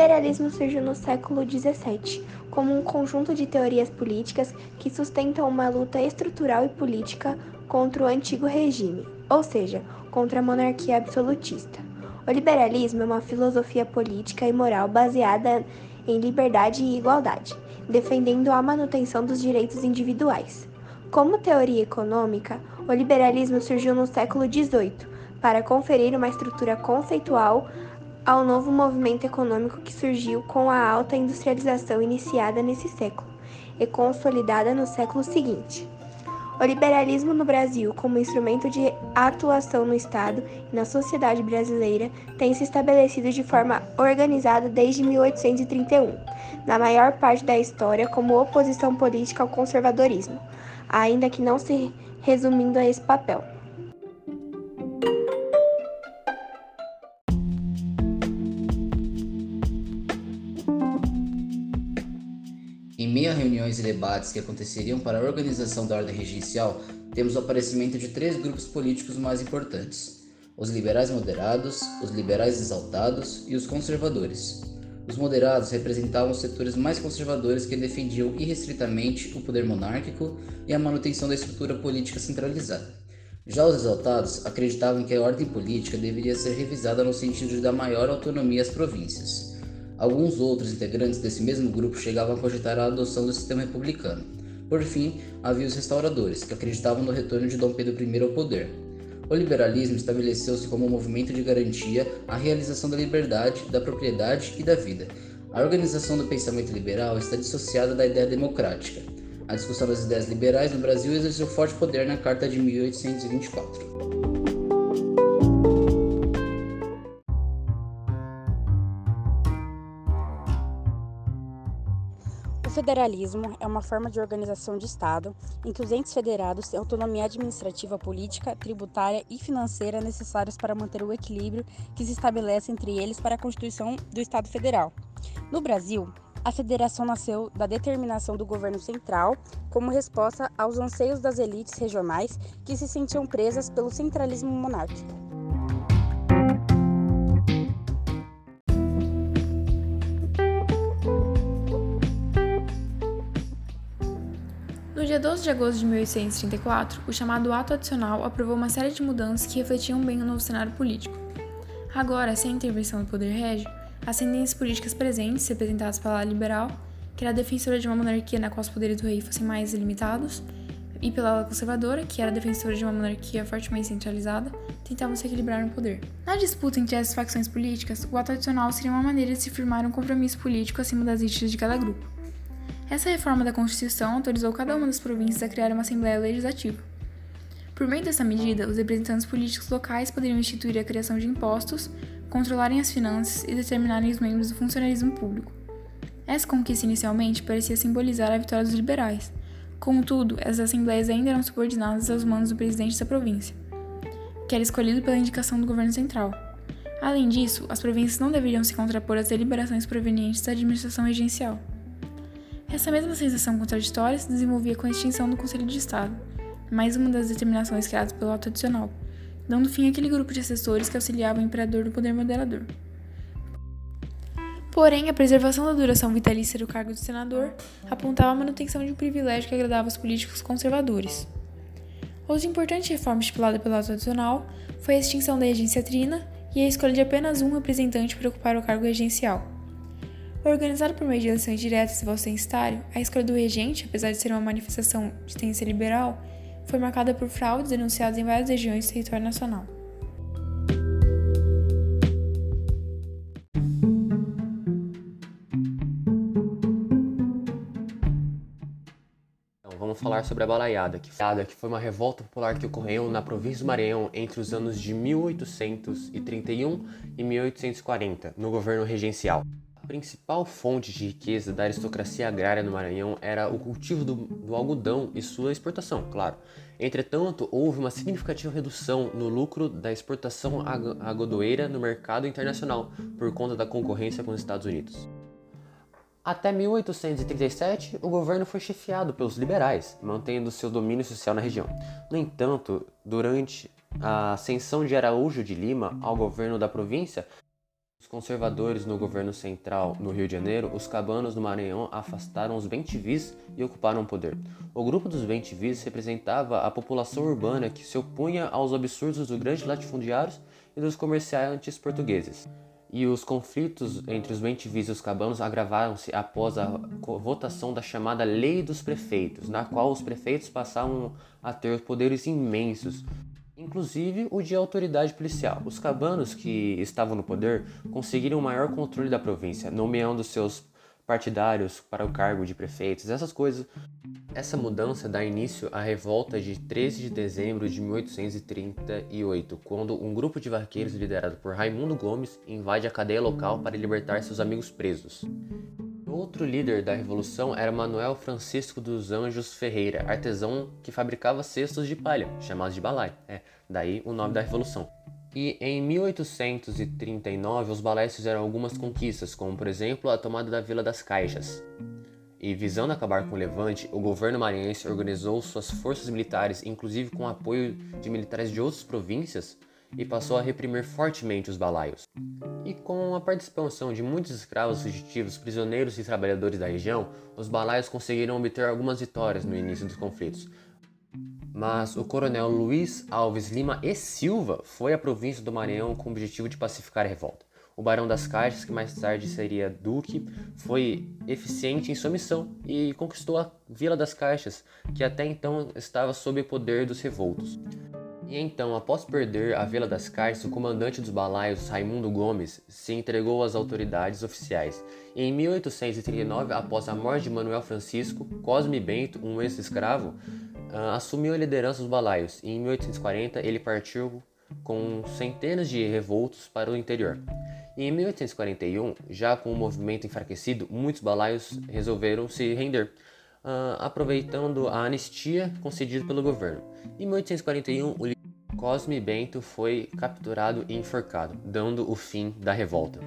liberalismo surgiu no século XVII como um conjunto de teorias políticas que sustentam uma luta estrutural e política contra o antigo regime, ou seja, contra a monarquia absolutista. O liberalismo é uma filosofia política e moral baseada em liberdade e igualdade, defendendo a manutenção dos direitos individuais. Como teoria econômica, o liberalismo surgiu no século XVIII para conferir uma estrutura conceitual ao novo movimento econômico que surgiu com a alta industrialização iniciada nesse século e consolidada no século seguinte. O liberalismo no Brasil, como instrumento de atuação no Estado e na sociedade brasileira, tem se estabelecido de forma organizada desde 1831, na maior parte da história como oposição política ao conservadorismo, ainda que não se resumindo a esse papel. E debates que aconteceriam para a organização da ordem regencial, temos o aparecimento de três grupos políticos mais importantes: os liberais moderados, os liberais exaltados e os conservadores. Os moderados representavam os setores mais conservadores que defendiam irrestritamente o poder monárquico e a manutenção da estrutura política centralizada. Já os exaltados acreditavam que a ordem política deveria ser revisada no sentido de dar maior autonomia às províncias. Alguns outros integrantes desse mesmo grupo chegavam a cogitar a adoção do sistema republicano. Por fim, havia os restauradores, que acreditavam no retorno de Dom Pedro I ao poder. O liberalismo estabeleceu-se como um movimento de garantia à realização da liberdade, da propriedade e da vida. A organização do pensamento liberal está dissociada da ideia democrática. A discussão das ideias liberais no Brasil exerceu forte poder na Carta de 1824. O federalismo é uma forma de organização de Estado em que os entes federados têm autonomia administrativa, política, tributária e financeira necessários para manter o equilíbrio que se estabelece entre eles para a Constituição do Estado Federal. No Brasil, a federação nasceu da determinação do governo central como resposta aos anseios das elites regionais que se sentiam presas pelo centralismo monárquico. Dia 12 de agosto de 1834, o chamado Ato Adicional aprovou uma série de mudanças que refletiam bem o novo cenário político. Agora, sem a intervenção do poder régio, as tendências políticas presentes, representadas pela ala liberal, que era defensora de uma monarquia na qual os poderes do rei fossem mais limitados, e pela ala conservadora, que era defensora de uma monarquia fortemente centralizada, tentavam se equilibrar no poder. Na disputa entre essas facções políticas, o ato adicional seria uma maneira de se firmar um compromisso político acima das interesses de cada grupo. Essa reforma da Constituição autorizou cada uma das províncias a criar uma Assembleia Legislativa. Por meio dessa medida, os representantes políticos locais poderiam instituir a criação de impostos, controlarem as finanças e determinarem os membros do funcionalismo público. Essa conquista inicialmente parecia simbolizar a vitória dos liberais. Contudo, essas assembleias ainda eram subordinadas aos mandos do presidente da província, que era escolhido pela indicação do governo central. Além disso, as províncias não deveriam se contrapor às deliberações provenientes da administração regencial. Essa mesma sensação contraditória se desenvolvia com a extinção do Conselho de Estado, mais uma das determinações criadas pelo ato adicional, dando fim àquele grupo de assessores que auxiliavam o imperador do poder moderador. Porém, a preservação da duração vitalícia do cargo de senador apontava a manutenção de um privilégio que agradava os políticos conservadores. Outra importante reforma estipulada pelo ato adicional foi a extinção da regência trina e a escolha de apenas um representante para ocupar o cargo regencial. Organizado por meio de eleições diretas e voto censitário, a escolha do regente, apesar de ser uma manifestação de tendência liberal, foi marcada por fraudes denunciadas em várias regiões do território nacional. Então, vamos falar sobre a Balaiada, que foi uma revolta popular que ocorreu na província do Maranhão entre os anos de 1831 e 1840, no governo regencial principal fonte de riqueza da aristocracia agrária no Maranhão era o cultivo do, do, algodão e sua exportação, claro. Entretanto, houve uma significativa redução no lucro da exportação agodoeira no mercado internacional por conta da concorrência com os Estados Unidos. Até 1837, o governo foi chefiado pelos liberais, mantendo seu domínio social na região. No entanto, durante a ascensão de Araújo de Lima ao governo da província, conservadores no governo central no Rio de Janeiro, os cabanos no Maranhão afastaram os bentivis e ocuparam o poder. O grupo dos bentivis representava a população urbana que se opunha aos absurdos dos grandes latifundiários e dos comerciantes portugueses. E os conflitos entre os bentivis e os cabanos agravaram-se após a votação da chamada Lei dos Prefeitos, na qual os prefeitos passavam a ter poderes imensos, inclusive o de autoridade policial. Os cabanos que estavam no poder conseguiram o maior controle da província, nomeando seus partidários para o cargo de prefeitos, essas coisas. Essa mudança dá início à revolta de 13 de dezembro de 1838, quando um grupo de vaqueiros liderado por Raimundo Gomes invade a cadeia local para libertar seus amigos presos. Outro líder da revolução era Manuel Francisco dos Anjos Ferreira, artesão que fabricava cestos de palha, chamados de balai. É, daí o nome da revolução. E em 1839 os balaios fizeram algumas conquistas, como por exemplo a tomada da Vila das Caixas. E visando acabar com o levante, o governo maranhense organizou suas forças militares, inclusive com apoio de militares de outras províncias, e passou a reprimir fortemente os balaios. E com a participação de muitos escravos fugitivos, prisioneiros e trabalhadores da região, os balaios conseguiram obter algumas vitórias no início dos conflitos. Mas o coronel Luiz Alves Lima e Silva foi à província do Maranhão com o objetivo de pacificar a revolta. O Barão das Caixas, que mais tarde seria Duque, foi eficiente em sua missão e conquistou a Vila das Caixas, que até então estava sob o poder dos revoltos. E então, após perder a Vila das Caixas, o comandante dos balaios, Raimundo Gomes, se entregou às autoridades oficiais. Em 1839, após a morte de Manuel Francisco, Cosme Bento, um ex-escravo, uh, assumiu a liderança dos balaios. E em 1840, ele partiu com centenas de revoltos para o interior. E em 1841, já com o movimento enfraquecido, muitos balaios resolveram se render, uh, aproveitando a anistia concedida pelo governo. Em 1841, o Cosme Bento foi capturado e enforcado, dando o fim da revolta.